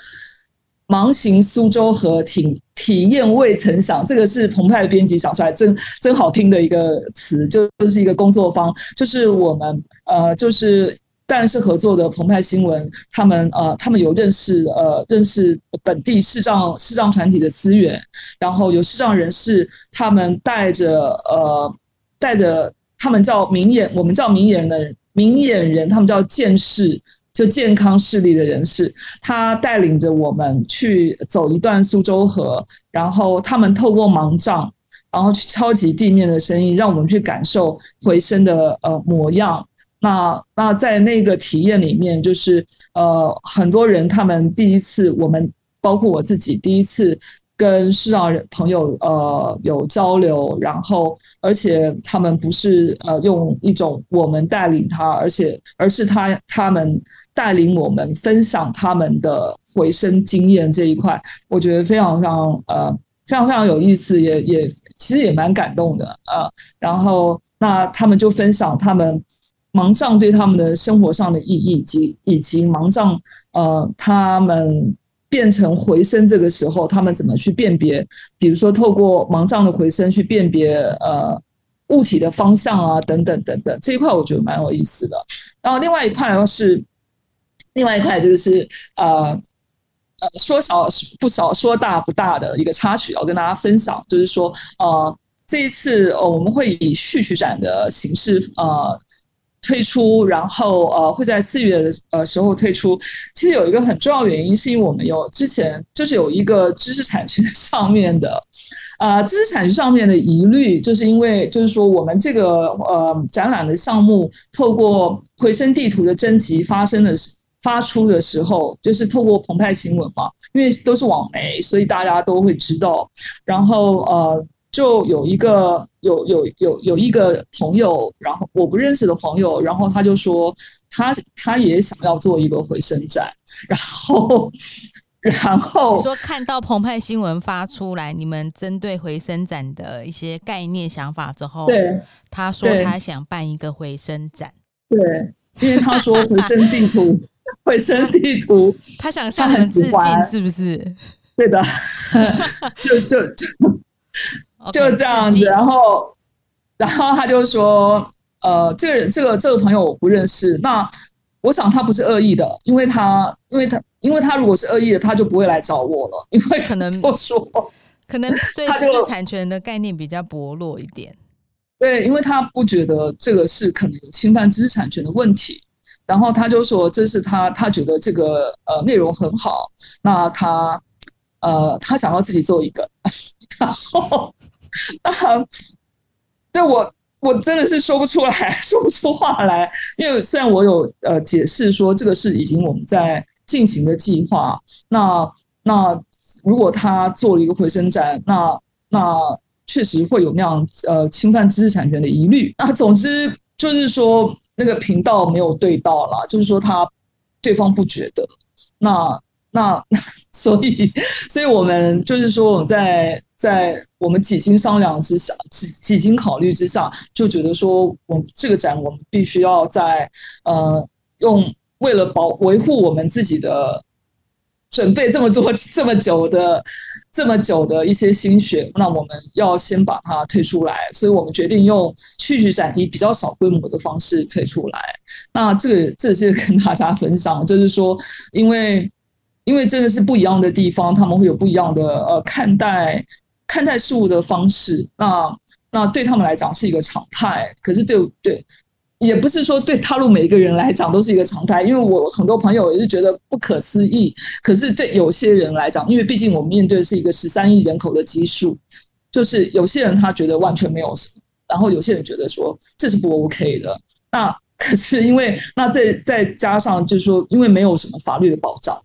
盲行苏州河体体验未曾想，这个是澎湃编辑想出来，真真好听的一个词，就就是一个工作方，就是我们呃就是。当然是合作的澎湃新闻，他们呃，他们有认识呃，认识本地视障视障团体的资源，然后有视障人士，他们带着呃，带着他们叫明眼，我们叫明眼人的明眼人，他们叫健视，就健康视力的人士，他带领着我们去走一段苏州河，然后他们透过盲杖，然后去敲击地面的声音，让我们去感受回声的呃模样。那那在那个体验里面，就是呃很多人他们第一次，我们包括我自己第一次跟视障人朋友呃有交流，然后而且他们不是呃用一种我们带领他，而且而是他他们带领我们分享他们的回声经验这一块，我觉得非常非常呃非常非常有意思，也也其实也蛮感动的啊。然后那他们就分享他们。盲杖对他们的生活上的意义，以及以及盲杖，呃，他们变成回声这个时候，他们怎么去辨别？比如说，透过盲杖的回声去辨别呃物体的方向啊，等等等等，这一块我觉得蛮有意思的。然后另外一块是另外一块，就是呃呃说小不小，说大不大的一个插曲，要跟大家分享，就是说呃这一次呃我们会以序曲展的形式呃。推出，然后呃会在四月的呃时候推出。其实有一个很重要原因，是因为我们有之前就是有一个知识产权上面的，呃知识产权上面的疑虑，就是因为就是说我们这个呃展览的项目透过回声地图的征集发生的发出的时候，就是透过澎湃新闻嘛，因为都是网媒，所以大家都会知道。然后呃。就有一个有有有有一个朋友，然后我不认识的朋友，然后他就说他他也想要做一个回声展，然后然后说看到澎湃新闻发出来，你们针对回声展的一些概念想法之后，对他说他想办一个回声展，对，因为他说回声地图，回声地图，他想向很致敬，是不是？对的，就 就就。就这样子，然后，然后他就说：“呃，这个人，这个这个朋友我不认识。那我想他不是恶意的，因为他，因为他，因为他如果是恶意的，他就不会来找我了。因为可能就说，可能 对知识产权的概念比较薄弱一点。对，因为他不觉得这个是可能有侵犯知识产权的问题。然后他就说，这是他他觉得这个呃内容很好。那他呃他想要自己做一个，然后。啊，对我，我真的是说不出来，说不出话来。因为虽然我有呃解释说这个是已经我们在进行的计划，那那如果他做了一个回声展，那那确实会有那样呃侵犯知识产权的疑虑。那总之就是说那个频道没有对到了，就是说他对方不觉得。那那 所以所以我们就是说我们在。在我们几经商量之下，几几经考虑之下，就觉得说，我们这个展我们必须要在呃，用为了保维护我们自己的准备这么多这么久的这么久的一些心血，那我们要先把它推出来，所以我们决定用续续展以比较小规模的方式推出来。那这个这是跟大家分享，就是说，因为因为真的是不一样的地方，他们会有不一样的呃看待。看待事物的方式，那那对他们来讲是一个常态，可是对对，也不是说对大陆每一个人来讲都是一个常态，因为我很多朋友也是觉得不可思议，可是对有些人来讲，因为毕竟我们面对的是一个十三亿人口的基数，就是有些人他觉得完全没有什么，然后有些人觉得说这是不 OK 的，那可是因为那再再加上就是说，因为没有什么法律的保障。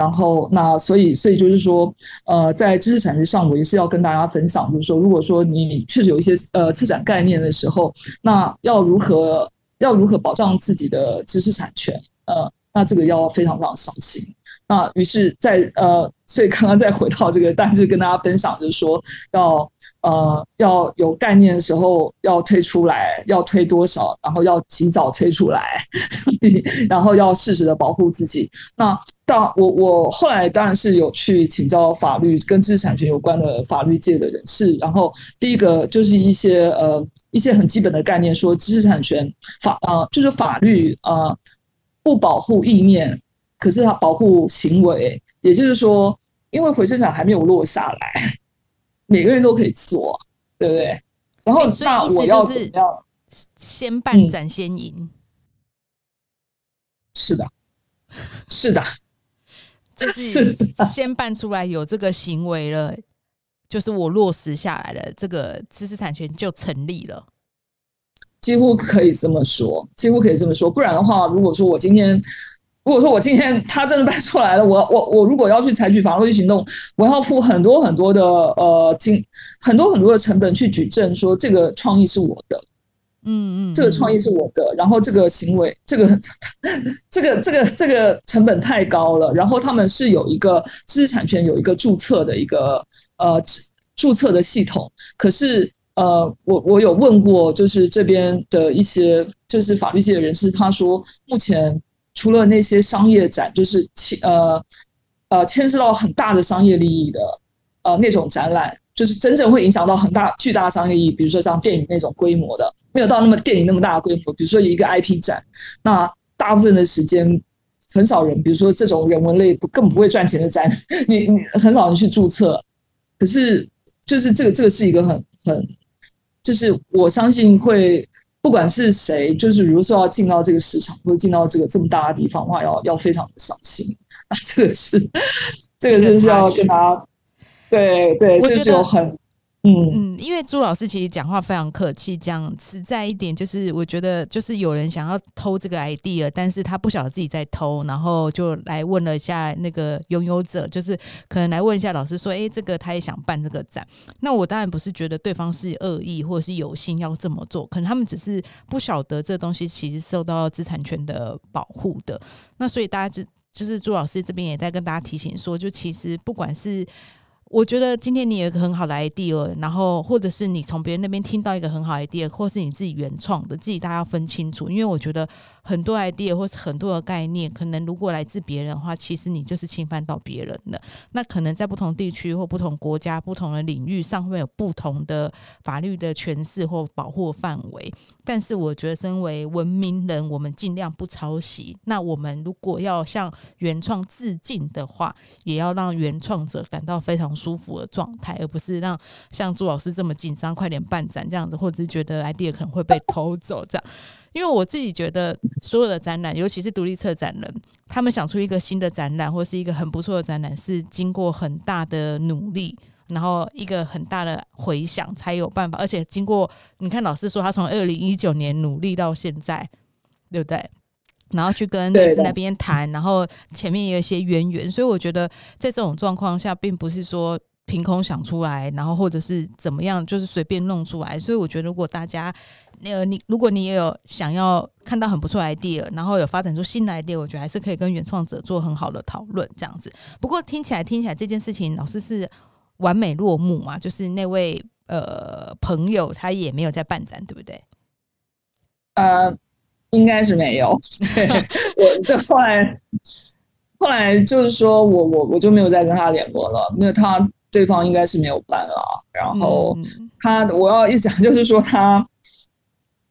然后，那所以，所以就是说，呃，在知识产权上，我也是要跟大家分享，就是说，如果说你确实有一些呃策展概念的时候，那要如何要如何保障自己的知识产权？呃，那这个要非常非常小心。那于是，在呃，所以刚刚再回到这个，但是跟大家分享，就是说，要呃要有概念的时候，要推出来，要推多少，然后要及早推出来，然后要适时的保护自己。那当我我后来当然是有去请教法律跟知识产权有关的法律界的人士，然后第一个就是一些呃一些很基本的概念，说知识产权法呃就是法律呃不保护意念，可是它保护行为，也就是说，因为回声厂还没有落下来，每个人都可以做，对不对？然后那我要怎么样？先办展先赢，是的，是的。就是 先办出来有这个行为了，就是我落实下来了，这个知识产权就成立了。几乎可以这么说，几乎可以这么说。不然的话，如果说我今天，如果说我今天他真的办出来了，我我我如果要去采取法律行动，我要付很多很多的呃金，很多很多的成本去举证，说这个创意是我的。嗯嗯，这个创意是我的，然后这个行为，这个 这个这个这个成本太高了。然后他们是有一个知识产权有一个注册的一个呃注册的系统，可是呃我我有问过，就是这边的一些就是法律界的人士，他说目前除了那些商业展，就是牵呃呃牵涉到很大的商业利益的呃那种展览。就是真正会影响到很大巨大商业意义，比如说像电影那种规模的，没有到那么电影那么大的规模。比如说一个 IP 展，那大部分的时间很少人，比如说这种人文类不根本不会赚钱的展，你你很少人去注册。可是就是这个这个是一个很很，就是我相信会不管是谁，就是如果说要进到这个市场或者进到这个这么大的地方的话，要要非常的小心。啊，这个是这个就是要跟大家。对对，就是有很，嗯。嗯，因为朱老师其实讲话非常客气，讲实在一点，就是我觉得就是有人想要偷这个 idea，但是他不晓得自己在偷，然后就来问了一下那个拥有者，就是可能来问一下老师说，哎，这个他也想办这个展，那我当然不是觉得对方是恶意或者是有心要这么做，可能他们只是不晓得这东西其实受到资产权的保护的，那所以大家就就是朱老师这边也在跟大家提醒说，就其实不管是我觉得今天你有一个很好的 idea，然后或者是你从别人那边听到一个很好 idea，或是你自己原创的，自己大家要分清楚。因为我觉得很多 idea 或是很多的概念，可能如果来自别人的话，其实你就是侵犯到别人的。那可能在不同地区或不同国家、不同的领域上，会有不同的法律的诠释或保护范围。但是我觉得，身为文明人，我们尽量不抄袭。那我们如果要向原创致敬的话，也要让原创者感到非常舒服的状态，而不是让像朱老师这么紧张，快点办展这样子，或者是觉得 idea 可能会被偷走这样。因为我自己觉得，所有的展览，尤其是独立策展人，他们想出一个新的展览，或是一个很不错的展览，是经过很大的努力。然后一个很大的回响才有办法。而且经过你看，老师说他从二零一九年努力到现在，对不对？然后去跟瑞士那边谈，然后前面也有一些渊源，所以我觉得在这种状况下，并不是说。凭空想出来，然后或者是怎么样，就是随便弄出来。所以我觉得，如果大家，呃，你如果你也有想要看到很不错 idea，然后有发展出新的 idea，我觉得还是可以跟原创者做很好的讨论，这样子。不过听起来听起来这件事情，老师是完美落幕嘛？就是那位呃朋友他也没有在办展，对不对？呃，应该是没有。对，我这后来后来就是说我我我就没有再跟他联络了，因为他。对方应该是没有办了，然后他我要一讲就是说他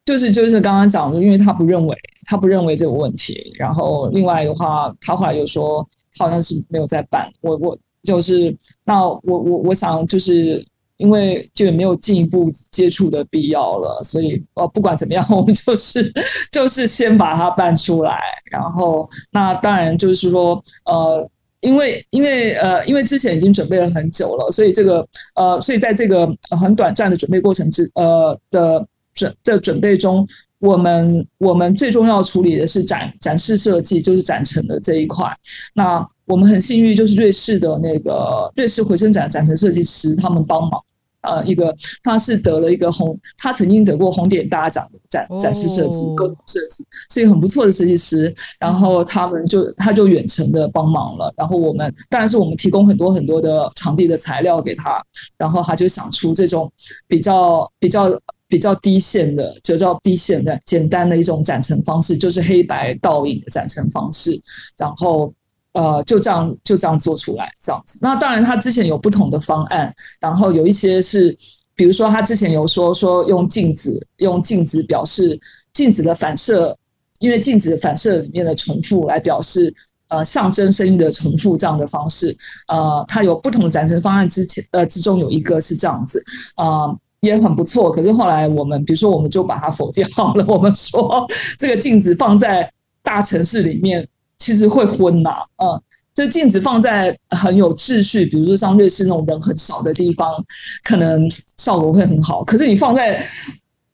就是就是刚刚讲的，因为他不认为他不认为这个问题，然后另外的话，他后来又说他好像是没有在办，我我就是那我我我想就是因为就也没有进一步接触的必要了，所以呃不管怎么样，我们就是就是先把它办出来，然后那当然就是说呃。因为因为呃，因为之前已经准备了很久了，所以这个呃，所以在这个很短暂的准备过程之呃的准的准备中，我们我们最重要处理的是展展示设计，就是展陈的这一块。那我们很幸运，就是瑞士的那个瑞士回声展展陈设计师他们帮忙。呃，一个他是得了一个红，他曾经得过红点大奖的展展示设计、各种设计，是一个很不错的设计师。然后他们就他就远程的帮忙了。然后我们当然是我们提供很多很多的场地的材料给他，然后他就想出这种比较比较比较低线的，就叫低线的简单的一种展陈方式，就是黑白倒影的展陈方式。然后。呃，就这样就这样做出来，这样子。那当然，他之前有不同的方案，然后有一些是，比如说他之前有说说用镜子，用镜子表示镜子的反射，因为镜子反射里面的重复来表示呃象征声音的重复这样的方式。呃，他有不同的展陈方案，之前呃之中有一个是这样子，啊也很不错。可是后来我们比如说我们就把它否掉了，我们说这个镜子放在大城市里面。其实会昏呐，嗯，就镜子放在很有秩序，比如说像瑞士那种人很少的地方，可能效果会很好。可是你放在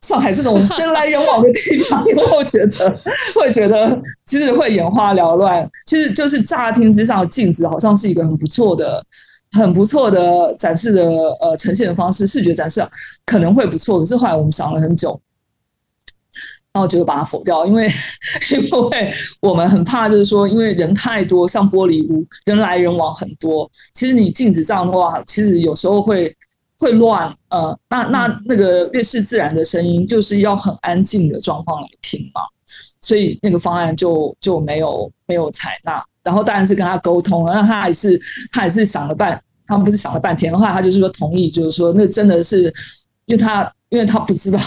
上海这种人来人往的地方，你 会觉得会觉得其实会眼花缭乱。其实就是乍听之下，镜子好像是一个很不错的、很不错的展示的呃呈现的方式，视觉展示可能会不错。可是后来我们想了很久。然后就把它否掉，因为因为我们很怕，就是说，因为人太多，像玻璃屋，人来人往很多。其实你镜子这样的话，其实有时候会会乱。呃，那那那个越是自然的声音，就是要很安静的状况来听嘛。所以那个方案就就没有没有采纳。然后当然是跟他沟通，然后他还是他还是想了半，他们不是想了半天的话，他就是说同意，就是说那真的是，因为他因为他不知道。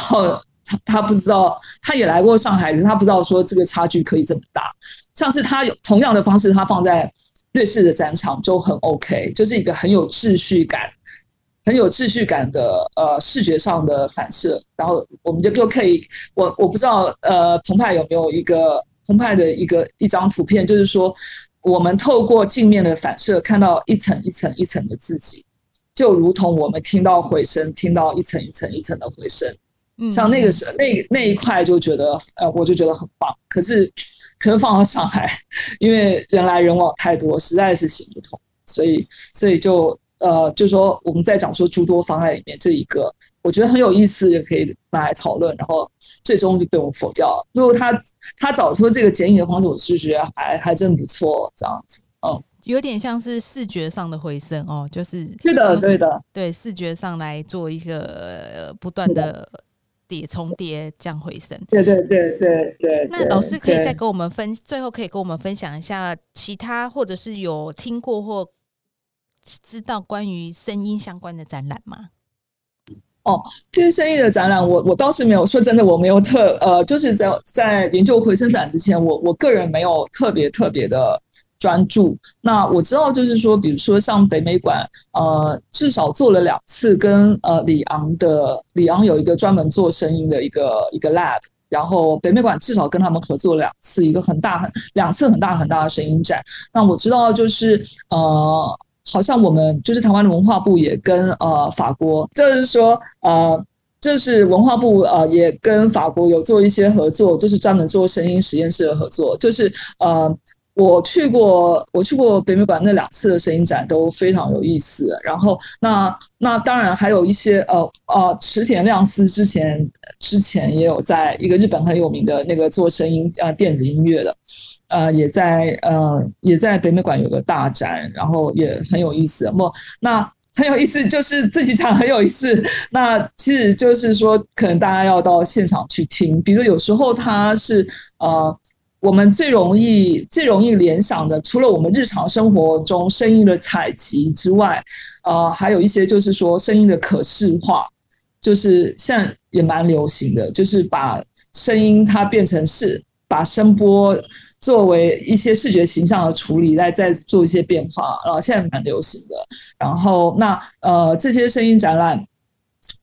他他不知道，他也来过上海，他不知道说这个差距可以这么大。上次他有同样的方式，他放在瑞士的展场就很 OK，就是一个很有秩序感、很有秩序感的呃视觉上的反射。然后我们就就可以，我我不知道呃澎湃有没有一个澎湃的一个一张图片，就是说我们透过镜面的反射看到一层一层一层的自己，就如同我们听到回声，听到一层一层一层的回声。像那个时那那一块就觉得呃，我就觉得很棒。可是，可是放到上海，因为人来人往太多，实在是行不通。所以，所以就呃，就是说我们在讲说诸多方案里面这一个，我觉得很有意思，也可以拿来讨论。然后最终就被我否掉了。如果他他找出这个剪影的方式，我是觉得还还真不错，这样子。嗯，有点像是视觉上的回声哦，就是是的，对的，对视觉上来做一个不断的。叠重叠这样回声，对对对对对。那老师可以再跟我们分，最后可以跟我们分享一下其他或者是有听过或知道关于声音相关的展览吗？哦，这些声音的展览，我我倒是没有说真的，我没有特呃，就是在在研究回声展之前，我我个人没有特别特别的。专注。那我知道，就是说，比如说像北美馆，呃，至少做了两次跟呃里昂的里昂有一个专门做声音的一个一个 lab，然后北美馆至少跟他们合作两次，一个很大很两次很大很大的声音展。那我知道，就是呃，好像我们就是台湾的文化部也跟呃法国，就是说呃，就是文化部呃也跟法国有做一些合作，就是专门做声音实验室的合作，就是呃。我去过，我去过北美馆那两次的声音展都非常有意思。然后，那那当然还有一些呃呃，池田亮司之前之前也有在一个日本很有名的那个做声音呃电子音乐的，呃也在呃也在北美馆有个大展，然后也很有意思。么那很有意思，就是自己讲很有意思。那其实就是说，可能大家要到现场去听，比如有时候他是呃。我们最容易、最容易联想的，除了我们日常生活中声音的采集之外，呃，还有一些就是说声音的可视化，就是现在也蛮流行的，就是把声音它变成是把声波作为一些视觉形象的处理，来再做一些变化，然后现在蛮流行的。然后那呃，这些声音展览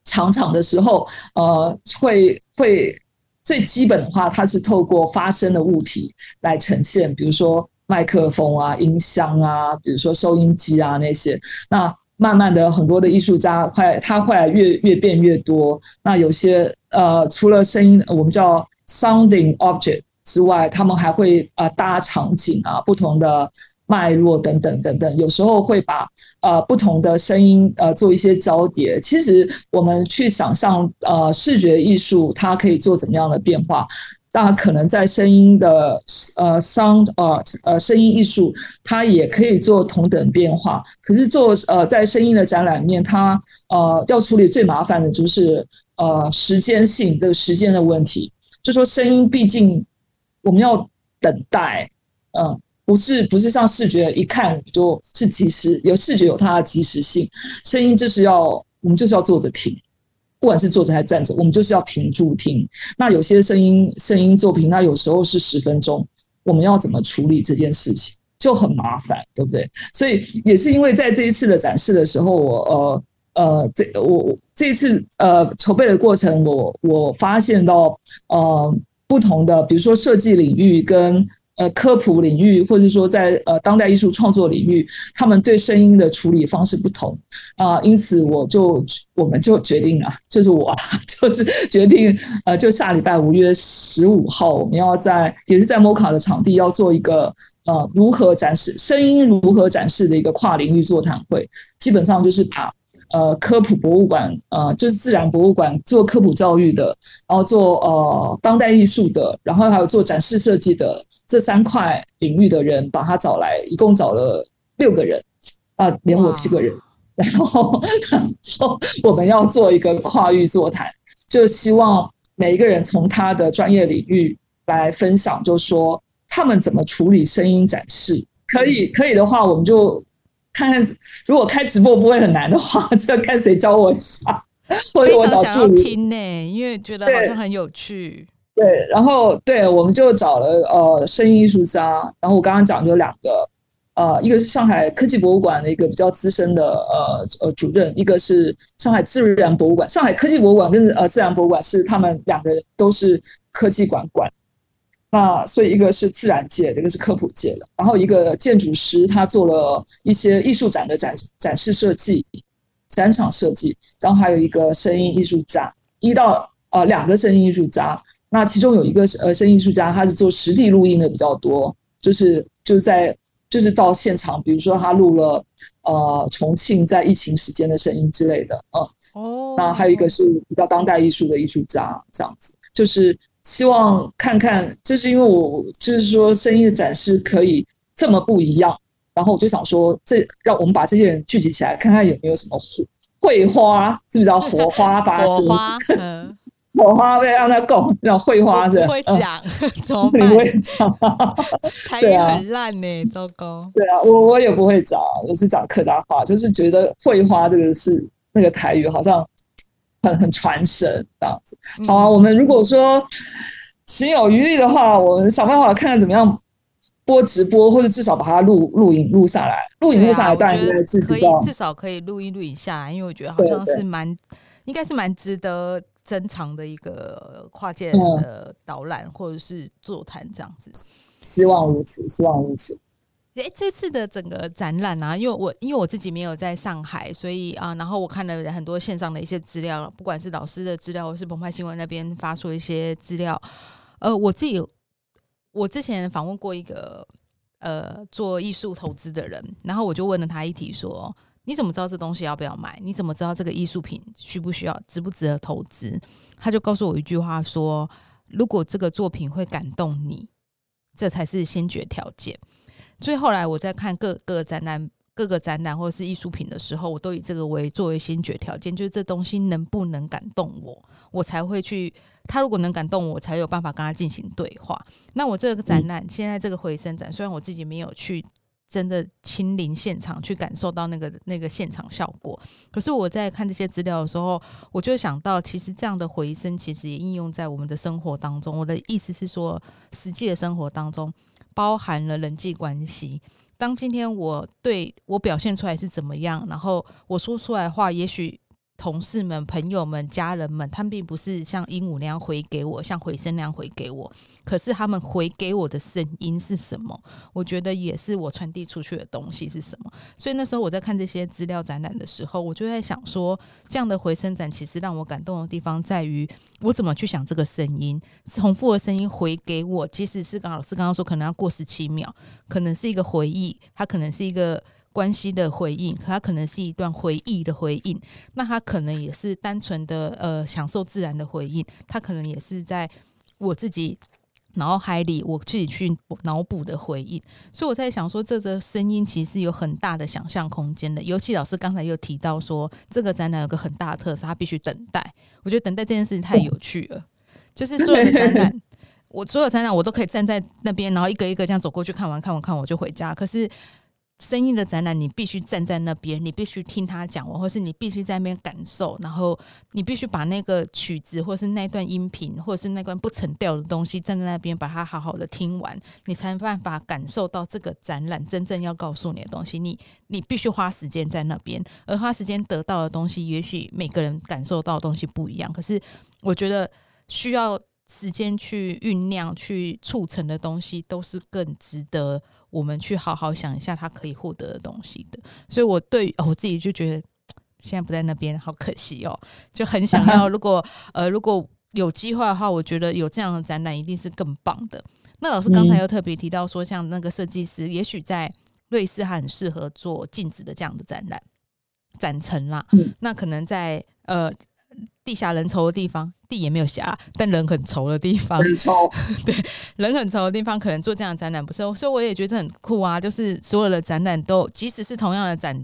场场的时候，呃，会会。最基本的话，它是透过发声的物体来呈现，比如说麦克风啊、音箱啊，比如说收音机啊那些。那慢慢的，很多的艺术家会，他会越越变越多。那有些呃，除了声音，我们叫 sounding object 之外，他们还会呃搭场景啊，不同的。脉络等等等等，有时候会把呃不同的声音呃做一些交叠。其实我们去想象呃视觉艺术它可以做怎么样的变化，那可能在声音的呃 sound art 呃声音艺术它也可以做同等变化。可是做呃在声音的展览面，它呃要处理最麻烦的就是呃时间性这个时间的问题。就说声音毕竟我们要等待，嗯。不是不是像视觉一看就是即时，有视觉有它的即时性，声音就是要我们就是要坐着听，不管是坐着还是站着，我们就是要停住听。那有些声音声音作品，它有时候是十分钟，我们要怎么处理这件事情就很麻烦，对不对？所以也是因为在这一次的展示的时候，我呃呃这我这一次呃筹备的过程，我我发现到呃不同的，比如说设计领域跟。呃，科普领域，或者说在呃当代艺术创作领域，他们对声音的处理方式不同啊，因此我就 我们就决定了，就是我就是决定呃，就下礼拜五月十五号，我们要在也是在摩卡的场地要做一个呃如何展示声音如何展示的一个跨领域座谈会，基本上就是把呃科普博物馆呃就是自然博物馆做科普教育的，然后做呃当代艺术的，然后还有做展示设计的。这三块领域的人把他找来，一共找了六个人，啊，连我七个人，然后，然后我们要做一个跨域座谈，就希望每一个人从他的专业领域来分享，就说他们怎么处理声音展示。可以，可以的话，我们就看看，如果开直播不会很难的话，就看谁教我一下，或者我找助理听呢，因为觉得好像很有趣。对，然后对，我们就找了呃声音艺术家，然后我刚刚讲就两个，呃，一个是上海科技博物馆的一个比较资深的呃呃主任，一个是上海自然博物馆。上海科技博物馆跟呃自然博物馆是他们两个人都是科技馆馆，那所以一个是自然界的，一个是科普界的。然后一个建筑师，他做了一些艺术展的展展示设计、展场设计，然后还有一个声音艺术家，一到呃两个声音艺术家。那其中有一个呃，声音艺术家，他是做实地录音的比较多，就是就是在就是到现场，比如说他录了呃重庆在疫情时间的声音之类的，嗯，哦，那还有一个是比较当代艺术的艺术家，这样子，就是希望看看，就是因为我就是说声音的展示可以这么不一样，然后我就想说，这让我们把这些人聚集起来，看看有没有什么火会花，是不是叫火花发生？火花被让他拱，叫绘花是不会讲，怎么办？不会讲，台语很烂呢，糟糕。对啊，我我也不会讲，我是讲客家话，就是觉得绘花这个是那个台语好像很很传神这样子。好啊，我们如果说心有余力的话，我们想办法看看怎么样播直播，或者至少把它录录影录下来，录影录下来，当然应该是可以，至少可以录音录影下来，因为我觉得好像是蛮，应该是蛮值得。珍藏的一个跨界的导览或者是座谈这样子，希望如此，希望如此。哎，这次的整个展览啊，因为我因为我自己没有在上海，所以啊，然后我看了很多线上的一些资料，不管是老师的资料，或是澎湃新闻那边发出一些资料。呃，我自己我之前访问过一个呃做艺术投资的人，然后我就问了他一题，说你怎么知道这东西要不要买？你怎么知道这个艺术品需不需要、值不值得投资？他就告诉我一句话说：如果这个作品会感动你，这才是先决条件。所以后来我在看各个展览、各个展览或者是艺术品的时候，我都以这个为作为先决条件，就是这东西能不能感动我，我才会去。他如果能感动我，才有办法跟他进行对话。那我这个展览现在这个回声展，虽然我自己没有去真的亲临现场去感受到那个那个现场效果，可是我在看这些资料的时候，我就想到，其实这样的回声其实也应用在我们的生活当中。我的意思是说，实际的生活当中。包含了人际关系。当今天我对我表现出来是怎么样，然后我说出来话，也许。同事们、朋友们、家人们，他们并不是像鹦鹉那样回给我，像回声那样回给我。可是他们回给我的声音是什么？我觉得也是我传递出去的东西是什么。所以那时候我在看这些资料展览的时候，我就在想说，这样的回声展其实让我感动的地方在于，我怎么去想这个声音，重复的声音回给我，即使是刚老师刚刚说可能要过十七秒，可能是一个回忆，它可能是一个。关系的回应，它可能是一段回忆的回应，那它可能也是单纯的呃享受自然的回应，它可能也是在我自己脑海里我自己去脑补的回应，所以我在想说，这个声音其实有很大的想象空间的。尤其老师刚才又提到说，这个展览有个很大的特色，它必须等待。我觉得等待这件事情太有趣了，就是所有的展览，我所有展览我都可以站在那边，然后一个一个这样走过去看完看完看完我就回家，可是。声音的展览，你必须站在那边，你必须听他讲完，或是你必须在那边感受，然后你必须把那个曲子，或是那段音频，或者是那段不成调的东西，站在那边把它好好的听完，你才办法感受到这个展览真正要告诉你的东西。你你必须花时间在那边，而花时间得到的东西，也许每个人感受到的东西不一样。可是我觉得需要。时间去酝酿、去促成的东西，都是更值得我们去好好想一下，他可以获得的东西的。所以，我对我自己就觉得，现在不在那边，好可惜哦，就很想要。如果 呃，如果有机会的话，我觉得有这样的展览一定是更棒的。那老师刚才又特别提到说，像那个设计师，也许在瑞士很适合做镜子的这样的展览展陈啦。那可能在呃。地下人稠的地方，地也没有狭，但人很稠的地方，很稠。对，人很稠的地方，可能做这样的展览不是，所以我也觉得很酷啊。就是所有的展览都，即使是同样的展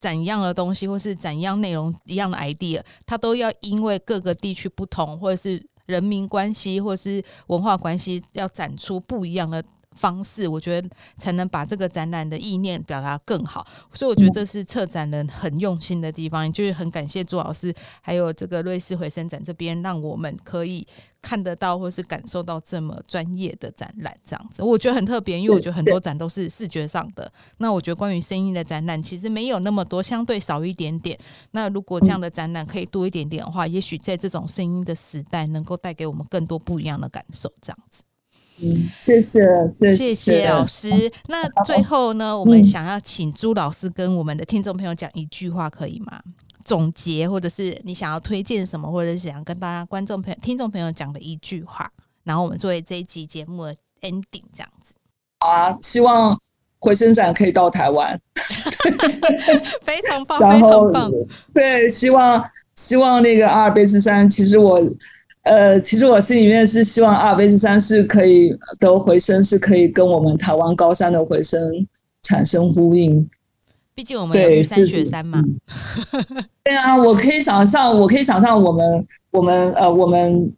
展一样的东西，或是展一样内容一样的 idea，它都要因为各个地区不同，或者是人民关系，或者是文化关系，要展出不一样的。方式，我觉得才能把这个展览的意念表达更好，所以我觉得这是策展人很用心的地方，就是很感谢朱老师，还有这个瑞士回声展这边，让我们可以看得到或是感受到这么专业的展览，这样子。我觉得很特别，因为我觉得很多展都是视觉上的，那我觉得关于声音的展览其实没有那么多，相对少一点点。那如果这样的展览可以多一点点的话，也许在这种声音的时代，能够带给我们更多不一样的感受，这样子。嗯，谢谢谢谢老师。那最后呢，我们想要请朱老师跟我们的听众朋友讲一句话，可以吗？总结，或者是你想要推荐什么，或者是想要跟大家观众朋友、听众朋友讲的一句话，然后我们作为这一集节目的 ending 这样子。好啊，希望回声展可以到台湾，非常棒，非常棒。对，希望希望那个阿尔卑斯山，其实我。呃，其实我心里面是希望阿尔卑斯山是可以的回声，是可以跟我们台湾高山的回声产生呼应。毕竟我们有三雪山嘛。对啊，我可以想象，我可以想象我们我们呃我们，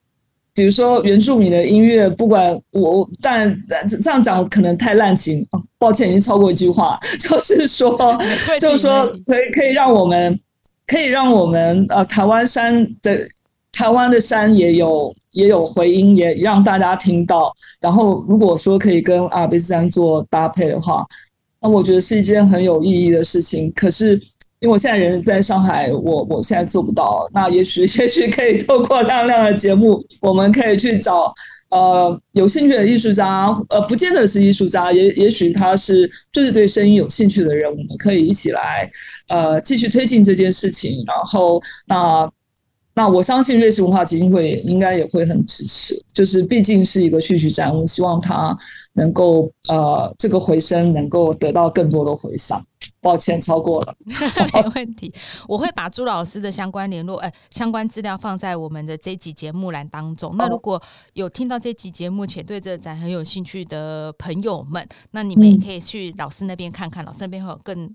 比如说原住民的音乐，不管我，但这样讲可能太滥情，抱歉，已经超过一句话，就是说，就是说，可以可以让我们，可以让我们呃台湾山的。台湾的山也有也有回音，也让大家听到。然后，如果说可以跟阿尔卑斯山做搭配的话，那我觉得是一件很有意义的事情。可是，因为我现在人在上海，我我现在做不到。那也许 也许可以透过亮亮的节目，我们可以去找呃有兴趣的艺术家，呃，不见得是艺术家，也也许他是就是对声音有兴趣的人，我们可以一起来呃继续推进这件事情。然后那那我相信瑞士文化基金会应该也会很支持，就是毕竟是一个序曲展，我希望它能够呃这个回声能够得到更多的回响。抱歉，超过了，没问题。我会把朱老师的相关联络、呃相关资料放在我们的这集节目栏当中。那如果有听到这集节目且对这个展很有兴趣的朋友们，那你们也可以去老师那边看看，老师那边会有更。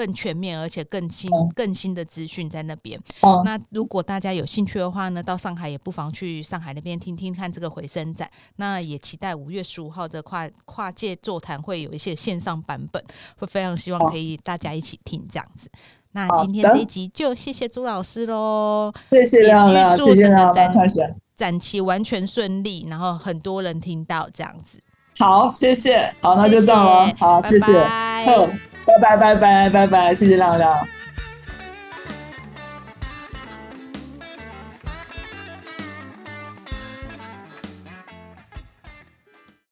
更全面而且更新更新的资讯在那边。那如果大家有兴趣的话呢，到上海也不妨去上海那边听听看这个回声展。那也期待五月十五号的跨跨界座谈会有一些线上版本，会非常希望可以大家一起听这样子。那今天这一集就谢谢朱老师喽，谢谢亮亮，谢谢亮亮，展期完全顺利，然后很多人听到这样子。好，谢谢，好，那就这样了，好，谢谢。拜拜拜拜拜拜，谢谢亮亮。